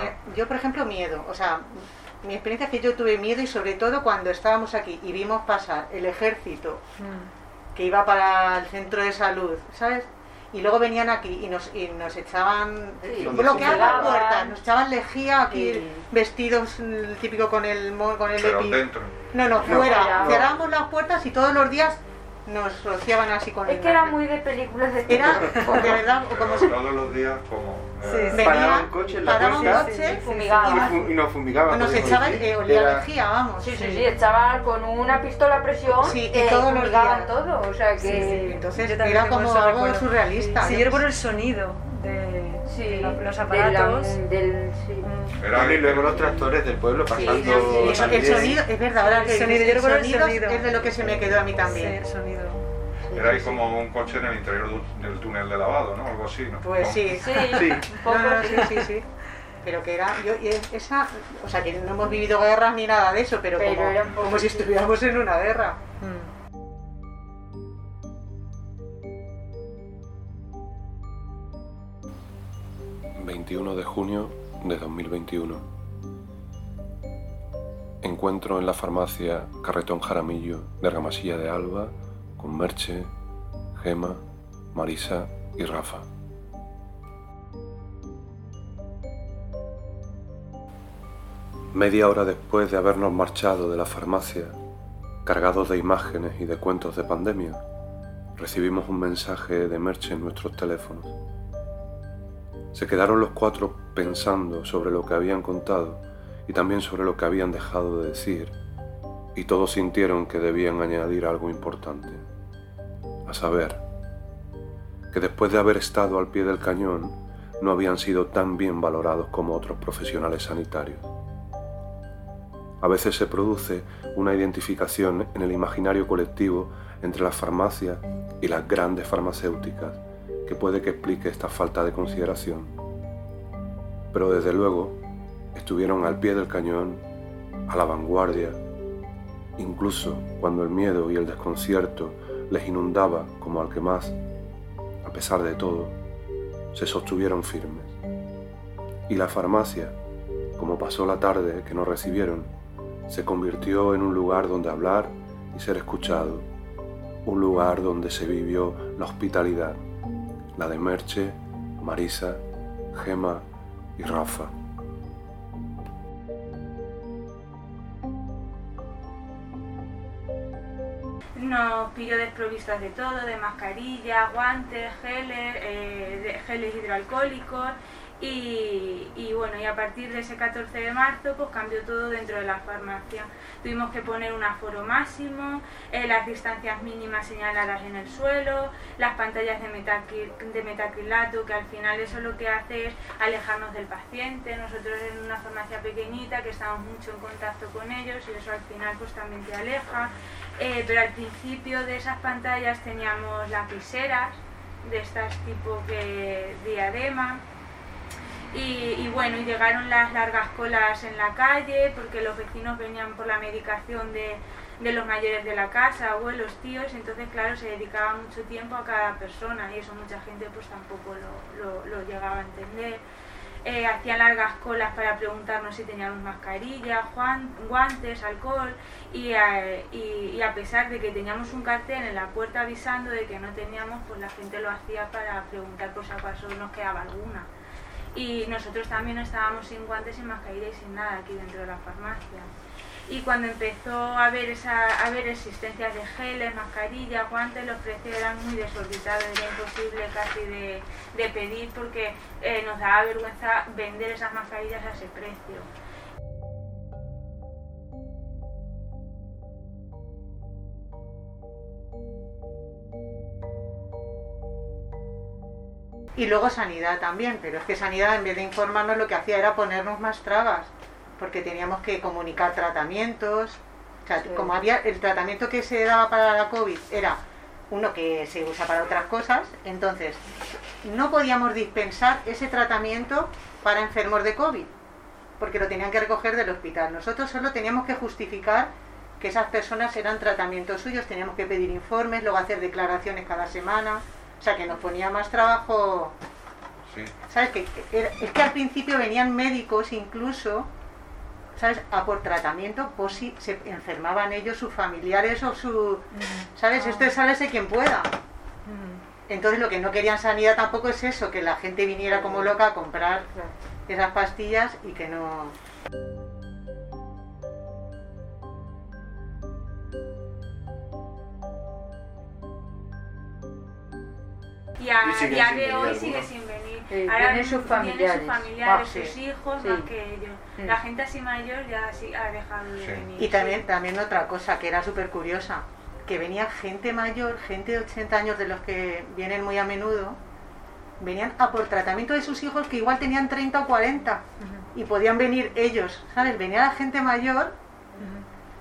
Mira, Yo, por ejemplo, miedo. O sea, mi experiencia es que yo tuve miedo y sobre todo cuando estábamos aquí y vimos pasar el ejército Mm. que iba para el centro de salud, ¿sabes? Y luego venían aquí y nos, y nos echaban, Sí, bloqueaban las fumigaban. puertas, nos echaban lejía aquí, Sí. vestidos mm, típico con el, mo- con el Pero epi. dentro. No, no, No, fuera. Cerrábamos las puertas y todos los días nos rociaban así con Es el que era muy de películas de Era, de verdad, como si Todos los días como... Sí, eh, sí. venía, Paraba un coche en la paraba un puerta. coche Sí, fumigaba. Y, y nos fumigaba. nos echaban, eh, olía Era- lejía, vamos. Sí, sí, sí, echaban con una pistola a presión Sí, y eh, todos los fumigaban días. todo, o sea que... Sí, sí. Entonces era como algo recuerdo. surrealista. Sí, Yo- recuerdo el sonido Sí, los aparatos. del, sí. Mm. Era y luego los tractores del pueblo Sí, pasando sí, sí. El sonido, es verdad, ahora que El sonido, el sonido sonido. es de lo que se me quedó a mí Sí, también. el sonido. Era ahí como un coche en el interior del túnel de lavado, ¿no? Algo así, ¿no? Pues ¿No? sí. Sí, Sí. un poco No, no, sí. sí, sí, sí. Pero que era, yo, esa, o sea, que no hemos vivido guerras ni nada de eso, pero, Pero como, si sí. estuviéramos en una guerra. Mm. 21 de junio de 2021. Encuentro en la farmacia Carretón Jaramillo de Argamasilla de Alba con Merche, Gema, Marisa y Rafa. Media hora después de habernos marchado de la farmacia, cargados de imágenes y de cuentos de pandemia, recibimos un mensaje de Merche en nuestros teléfonos. Se quedaron los cuatro pensando sobre lo que habían contado y también sobre lo que habían dejado de decir, y todos sintieron que debían añadir algo importante, a saber, que después de haber estado al pie del cañón, no habían sido tan bien valorados como otros profesionales sanitarios. A veces se produce una identificación en el imaginario colectivo entre las farmacias y las grandes farmacéuticas que puede que explique esta falta de consideración. Pero desde luego estuvieron al pie del cañón, a la vanguardia, incluso cuando el miedo y el desconcierto les inundaba como al que más, a pesar de todo, se sostuvieron firmes. Y la farmacia, como pasó la tarde que nos recibieron, se convirtió en un lugar donde hablar y ser escuchado, un lugar donde se vivió la hospitalidad, la de Merche, Marisa, Gema y Rafa. Nos pilló desprovistas de todo, de mascarillas, guantes, geles, eh, geles hidroalcohólicos y, bueno, y a partir de ese 14 de marzo pues cambió todo dentro de la farmacia. Tuvimos que poner un aforo máximo, eh, las distancias mínimas señaladas en el suelo, las pantallas de, metacri- de metacrilato, que al final eso lo que hace es alejarnos del paciente. Nosotros en una farmacia pequeñita que estamos mucho en contacto con ellos y eso al final pues también te aleja. Eh, pero al principio de esas pantallas teníamos lapiseras de estas tipo que diadema y, y bueno, y llegaron las largas colas en la calle porque los vecinos venían por la medicación de, de los mayores de la casa, abuelos, tíos, entonces claro, se dedicaba mucho tiempo a cada persona y eso mucha gente pues tampoco lo, lo- llegaba a entender. Eh, hacían largas colas para preguntarnos si teníamos mascarilla, guantes, alcohol y, eh, y- y a pesar de que teníamos un cartel en la puerta avisando de que no teníamos, pues la gente lo hacía para preguntar por si acaso nos quedaba alguna. Y nosotros también estábamos sin guantes, sin mascarilla y sin nada aquí dentro de la farmacia. Y cuando empezó a haber, esa, a haber existencias de geles, mascarillas, guantes, los precios eran muy desorbitados, era imposible casi de, de pedir porque eh, nos daba vergüenza vender esas mascarillas a ese precio. Y luego sanidad también, pero es que sanidad en vez de informarnos lo que hacía era ponernos más trabas, porque teníamos que comunicar tratamientos. O sea, Sí. como había el tratamiento que se daba para la COVID era uno que se usa para otras cosas, entonces no podíamos dispensar ese tratamiento para enfermos de COVID, porque lo tenían que recoger del hospital. Nosotros solo teníamos que justificar que esas personas eran tratamientos suyos, teníamos que pedir informes, luego hacer declaraciones cada semana, o sea que nos ponía más trabajo Sí. ¿Sabes? Que, es que al principio venían médicos incluso, ¿sabes? A por tratamiento por si se enfermaban ellos, sus familiares o su... ¿Sabes? Esto es sálvese quien pueda. Entonces lo que no querían sanidad tampoco es eso, que la gente viniera como loca a comprar esas pastillas y que no... Y a Y día de hoy algunos. sigue sin venir. Sí, Ahora vienen sus familiares. sus familiares, Ah, sí. sus hijos, Sí. más que ellos. La gente así mayor ya sí ha dejado de venir. Y también, también otra cosa que era súper curiosa, que venía gente mayor, gente de 80 años de los que vienen muy a menudo, venían a por tratamiento de sus hijos que igual tenían 30 o 40 y podían venir ellos, ¿sabes? Venía la gente mayor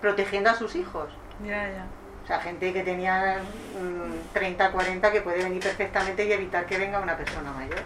protegiendo a sus hijos. Ya, ya. O sea, gente que tenía mm, 30, 40 que puede venir perfectamente y evitar que venga una persona mayor.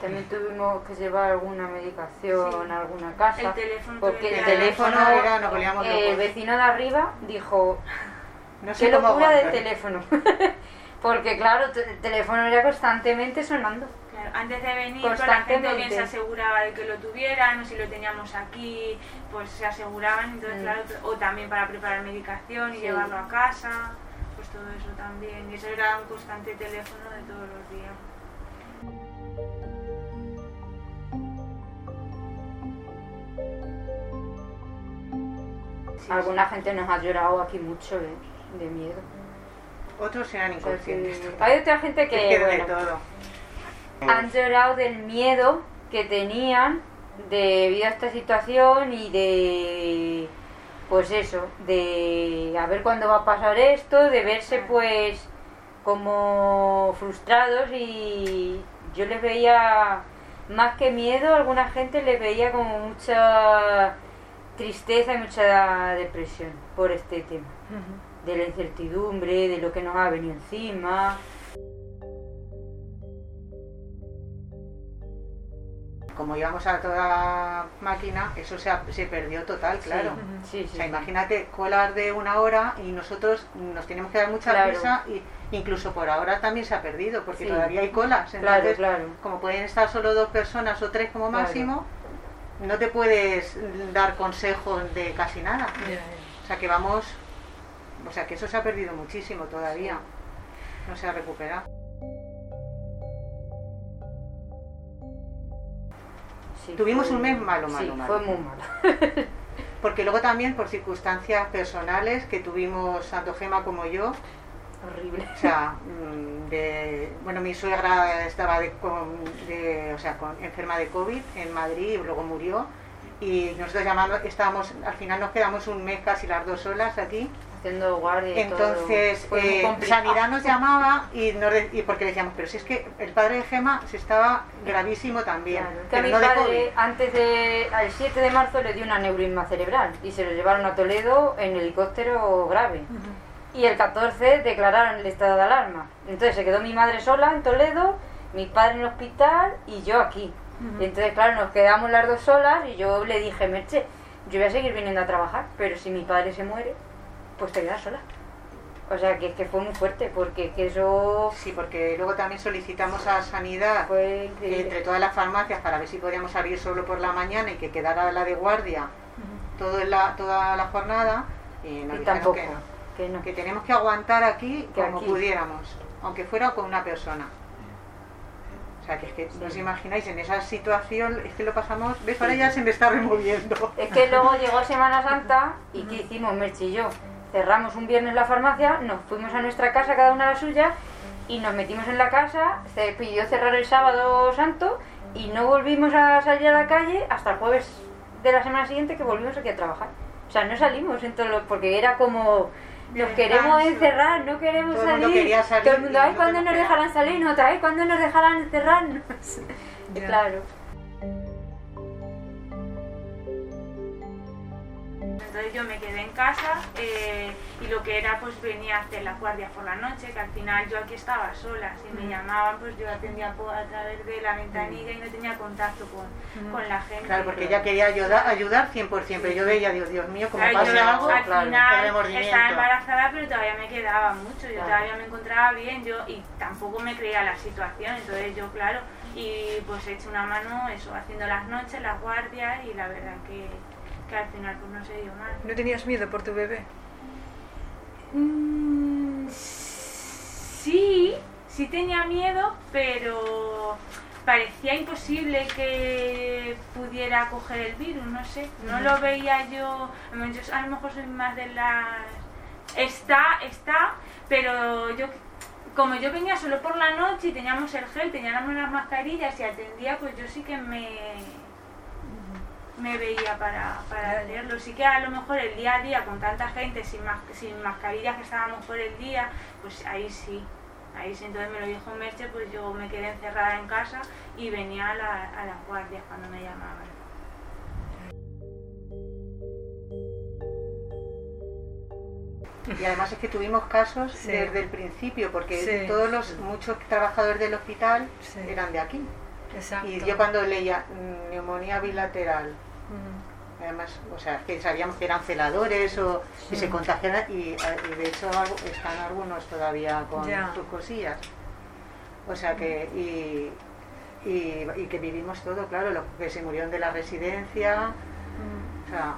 También tuvimos que llevar alguna medicación Sí. a alguna casa. El teléfono porque el teléfono, era, nos volvíamos eh, el vecino de arriba dijo, No sé qué locura del teléfono. porque claro, el teléfono era constantemente sonando. Claro, antes de venir, pues, la gente bien se aseguraba de que lo tuvieran, o si lo teníamos aquí, pues se aseguraban, entonces Mm. claro, o también para preparar medicación y Sí. llevarlo a casa, pues todo eso también. Y eso era un constante teléfono de todos los días. Sí, Alguna gente nos ha llorado aquí mucho ¿eh? de miedo. Otros eran O sea que- inconscientes. hay otra gente Es que, que de bueno, todo. Han llorado del miedo que tenían debido a esta situación y de pues eso, de a ver cuándo va a pasar esto, de verse pues como frustrados y yo les veía más que miedo, alguna gente les veía como mucha tristeza y mucha depresión por este tema, de la incertidumbre, de lo que nos ha venido encima. Como íbamos a toda máquina, eso se, perdió total, claro. Sí, sí. O sea, imagínate colas de una hora y nosotros nos tenemos que dar mucha Claro. prisa y incluso por ahora también se ha perdido porque todavía hay colas. Claro, Entonces, claro. como pueden estar solo dos personas o tres como Claro. máximo, no te puedes dar consejos de casi nada. O sea que vamos, o sea que eso se ha perdido muchísimo todavía. No se ha recuperado. Sí, Tuvimos un mes malo, malo, sí, malo. fue muy malo. Porque luego también por circunstancias personales que tuvimos tanto Gema como yo, Horrible. o sea, mm, de, bueno, mi suegra estaba de, con- de- o sea, con- enferma de COVID en Madrid y luego murió. Y nosotros llamando, estábamos, al final nos quedamos un mes casi las dos solas aquí. Haciendo guardia y Entonces, todo. Eh. Sanidad nos llamaba y, nos de- y porque decíamos, pero si es que el padre de Gema se estaba gravísimo también. Claro, que a pero mi no de padre, COVID. antes de. al 7 de marzo le dio un aneurisma cerebral y se lo llevaron a Toledo en helicóptero grave. Y el 14 declararon el estado de alarma. Entonces se quedó mi madre sola en Toledo, mi padre en el hospital y yo aquí. Y entonces, claro, nos quedamos las dos solas y yo le dije, Merche, yo voy a seguir viniendo a trabajar, pero si mi padre se muere, pues te quedas sola. O sea, que es que fue muy fuerte, porque que eso Sí, porque luego también solicitamos a Sanidad eh, entre todas las farmacias para ver si podíamos abrir solo por la mañana y que quedara la de guardia todo la, toda la jornada. Y nos Y dijeron tampoco, que no, que no. que tenemos que aguantar aquí Que como aquí. pudiéramos, aunque fuera con una persona. O sea, que es que no os imagináis, en esa situación es que lo pasamos, ¿ves? Ahora ya se me está removiendo. Es que luego llegó Semana Santa y ¿qué hicimos, Merchi y yo? Cerramos un viernes la farmacia, nos fuimos a nuestra casa, cada una a la suya, y nos metimos en la casa, se pidió cerrar el sábado santo y no volvimos a salir a la calle hasta el jueves de la semana siguiente que volvimos aquí a trabajar. O sea, no salimos en todo lo- porque era como nos queremos encerrar, no queremos Todo el mundo salir. salir Todo el mundo, ay, ¿cuándo nos dejarán salir? No, ay, ¿cuándo nos dejarán encerrarnos? Claro. Entonces yo me quedé en casa eh, y lo que era pues venía a hacer las guardias por la noche, que al final yo aquí estaba sola, si me llamaban pues yo atendía a través de la ventanilla y no tenía contacto con, con la gente. Claro, porque ella quería ayudar, ayudar 100%, pero yo veía, Dios, Dios mío, como Claro, yo pasa algo, al claro, final estaba embarazada pero todavía me quedaba mucho, yo Claro. todavía me encontraba bien yo y tampoco me creía la situación, entonces yo claro, y pues he hecho una mano eso, haciendo las noches, las guardias y la verdad que, que al final pues no se dio mal. ¿No tenías miedo por tu bebé? Mm, sí, sí tenía miedo, pero parecía imposible que pudiera coger el virus, no sé, no lo veía yo, a lo mejor- yo a lo mejor soy más de las... Está, está, pero yo como yo venía solo por la noche y teníamos el gel, teníamos las mascarillas y atendía, pues yo sí que me me veía para, para hacerlo. Sí que a lo mejor el día a día con tanta gente sin, mas- sin mascarillas que estábamos por el día, pues ahí sí. Ahí sí, entonces me lo dijo Merche, pues yo me quedé encerrada en casa y venía a, la- a las guardias cuando me llamaban. Y además es que tuvimos casos Sí. desde el principio, porque Sí. todos los muchos trabajadores del hospital Sí. eran de aquí. Exacto. Y yo cuando leía mm, neumonía bilateral. Además, o sea, que sabíamos que eran celadores o que se contagiaban y, y de hecho están algunos todavía con Ya. sus cosillas. O sea que, y, y, y que vivimos todo, claro, los que se murieron de la residencia, o sea,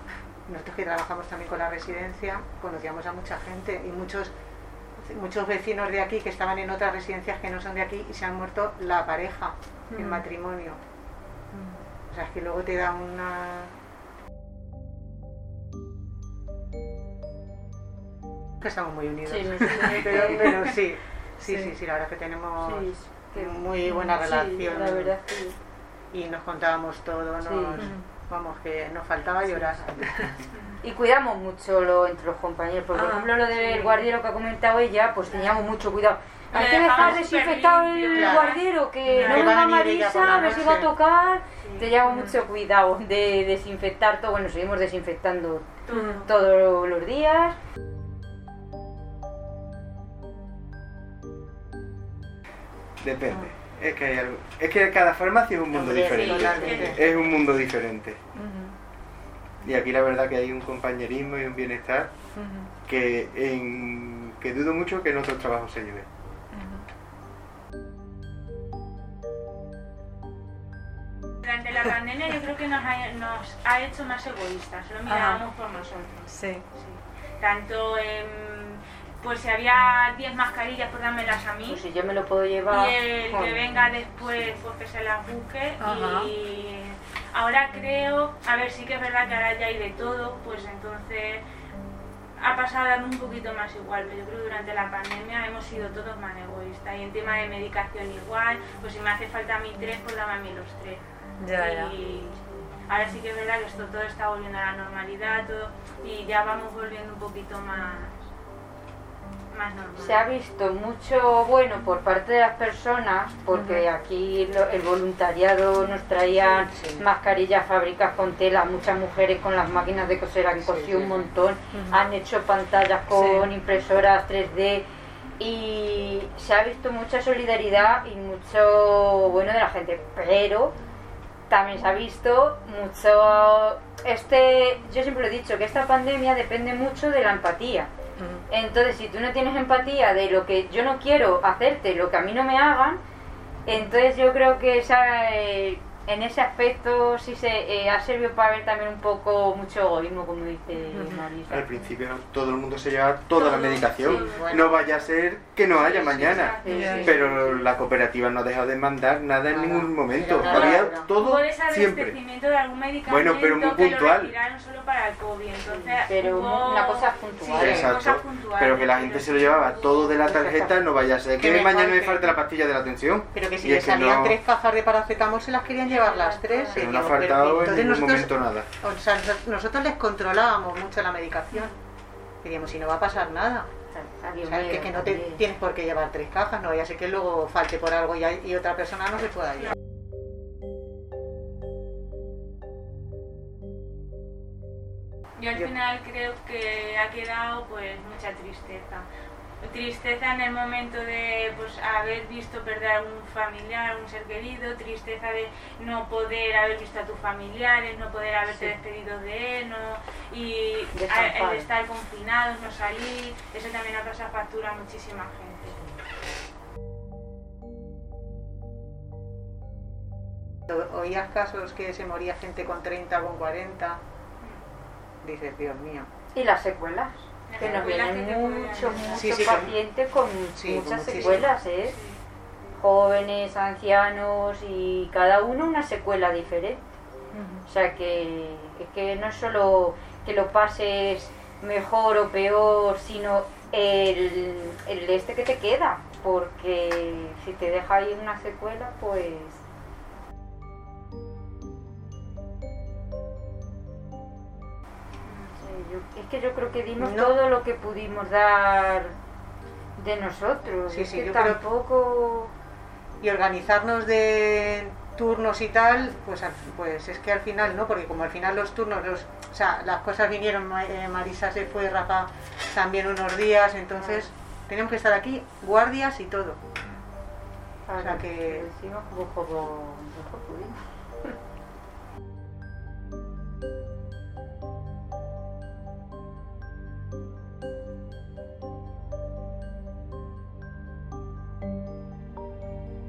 nosotros que trabajamos también con la residencia, conocíamos a mucha gente y muchos muchos vecinos de aquí que estaban en otras residencias que no son de aquí y se han muerto la pareja, el matrimonio. O sea, es que luego te da una... Que estamos muy unidos. Sí, pero, sí, sí, Sí. sí, sí, la verdad es que tenemos que- muy buena sí, relación. la verdad. Y nos contábamos todo, nos, vamos, que nos faltaba llorar. Y cuidamos mucho lo, entre los compañeros, porque por Ah, ejemplo lo del sí. guardero que ha comentado ella, pues teníamos mucho cuidado. Hay que dejar desinfectado el claro. guardero, que Claro. no Que va a ver si va a tocar. Sí. Teníamos mucho cuidado de desinfectar todo, bueno, seguimos desinfectando Todo. todos los días. Depende. Es que, hay algo- es que cada farmacia es un mundo sí, diferente. Es un mundo diferente. Y aquí la verdad que hay un compañerismo y un bienestar que, en, que dudo mucho que en otros trabajos se lleve. Nos ha hecho más egoístas, solo mirábamos por nosotros. Sí. Sí. Tanto en, pues si había 10 mascarillas, pues dármelas a mí. Pues si yo me lo puedo llevar. y el que venga después, pues que se las busque. Ajá. Y ahora creo, a ver, sí que es verdad que ahora ya hay de todo, pues entonces ha pasado a darme un poquito más igual, pero yo creo que durante la pandemia hemos sido todos más egoístas. Y en tema de medicación igual, pues si me hace falta a mí tres, pues dame a mí los tres. Ya, ya. Ahora sí que es verdad que esto todo está volviendo a la normalidad todo, y ya vamos volviendo un poquito más, más normal. Se ha visto mucho bueno por parte de las personas, porque aquí lo- el voluntariado nos traían Sí. mascarillas fábricas con tela, muchas mujeres con las máquinas de coser han Sí, cosido sí, un sí. montón, Ujú. han hecho pantallas con Sí. impresoras 3D y se ha visto mucha solidaridad y mucho bueno de la gente, pero también se ha visto mucho este yo siempre lo he dicho que esta pandemia depende mucho de la empatía. Entonces, si tú no tienes empatía de lo que yo no quiero hacerte, lo que a mí no me hagan, entonces yo creo que esa, eh, en ese aspecto sí se eh, ha servido para ver también un poco mucho egoísmo, como dice. Marisa. Al principio todo el mundo se lleva toda la Todo, medicación. sí, bueno. No vaya a ser que no haya mañana. Sí, sí. Pero la cooperativa no ha dejado de mandar nada en Nada. ningún momento. Nada, Había nada. todo Hubo desabastecimiento siempre. de algún medicamento Bueno, pero muy que puntual. retiraron solo para el COVID. Entonces, Pero hubo- una cosa puntual. Sí, Exacto. cosas puntuales, Pero que la gente se lo llevaba todo de la tarjeta, no vaya a ser Que que me mañana me falte. falte la pastilla de la atención. Pero que si Y le es que salían no- tres cajas de paracetamol se las querían llevar las tres. Pero y no ha faltado en entonces ningún nosotros- momento nada. O sea, nos- nosotros les controlábamos mucho la medicación. Diríamos, si no va a pasar nada. O sea, que, que no te tienes por qué llevar tres cajas, no vaya a ser que luego falte por algo y, hay- y otra persona no se pueda llevar. Yo al final creo que ha quedado pues mucha tristeza. Tristeza en el momento de pues haber visto perder a un familiar, un ser querido, tristeza de no poder haber visto a tus familiares, no poder haberte Sí. despedido de él, no, y a- el estar confinados, no salir, eso también ha pasado factura a muchísima gente. Oías casos que se moría gente con 30, con 40. Dices, Dios mío. Y las secuelas. Que nos vienen muchos, muchos Sí, pacientes con sí, muchas secuelas, ¿eh? Jóvenes, ancianos y cada uno una secuela diferente. O sea que es que no es solo que lo pases mejor o peor, sino el, el este que te queda. Porque si te deja ahí una secuela, pues yo- es que yo creo que dimos No. todo lo que pudimos dar de nosotros. Sí, es sí, que yo creo- tampoco. Y organizarnos de turnos y tal, pues, pues es que al final no, porque como al final los turnos, los, o sea, las cosas vinieron, eh, Marisa se fue, Rafa también unos días, entonces tenemos que estar aquí, guardias y todo. Claro, sea que- lo hicimos como, como pudimos.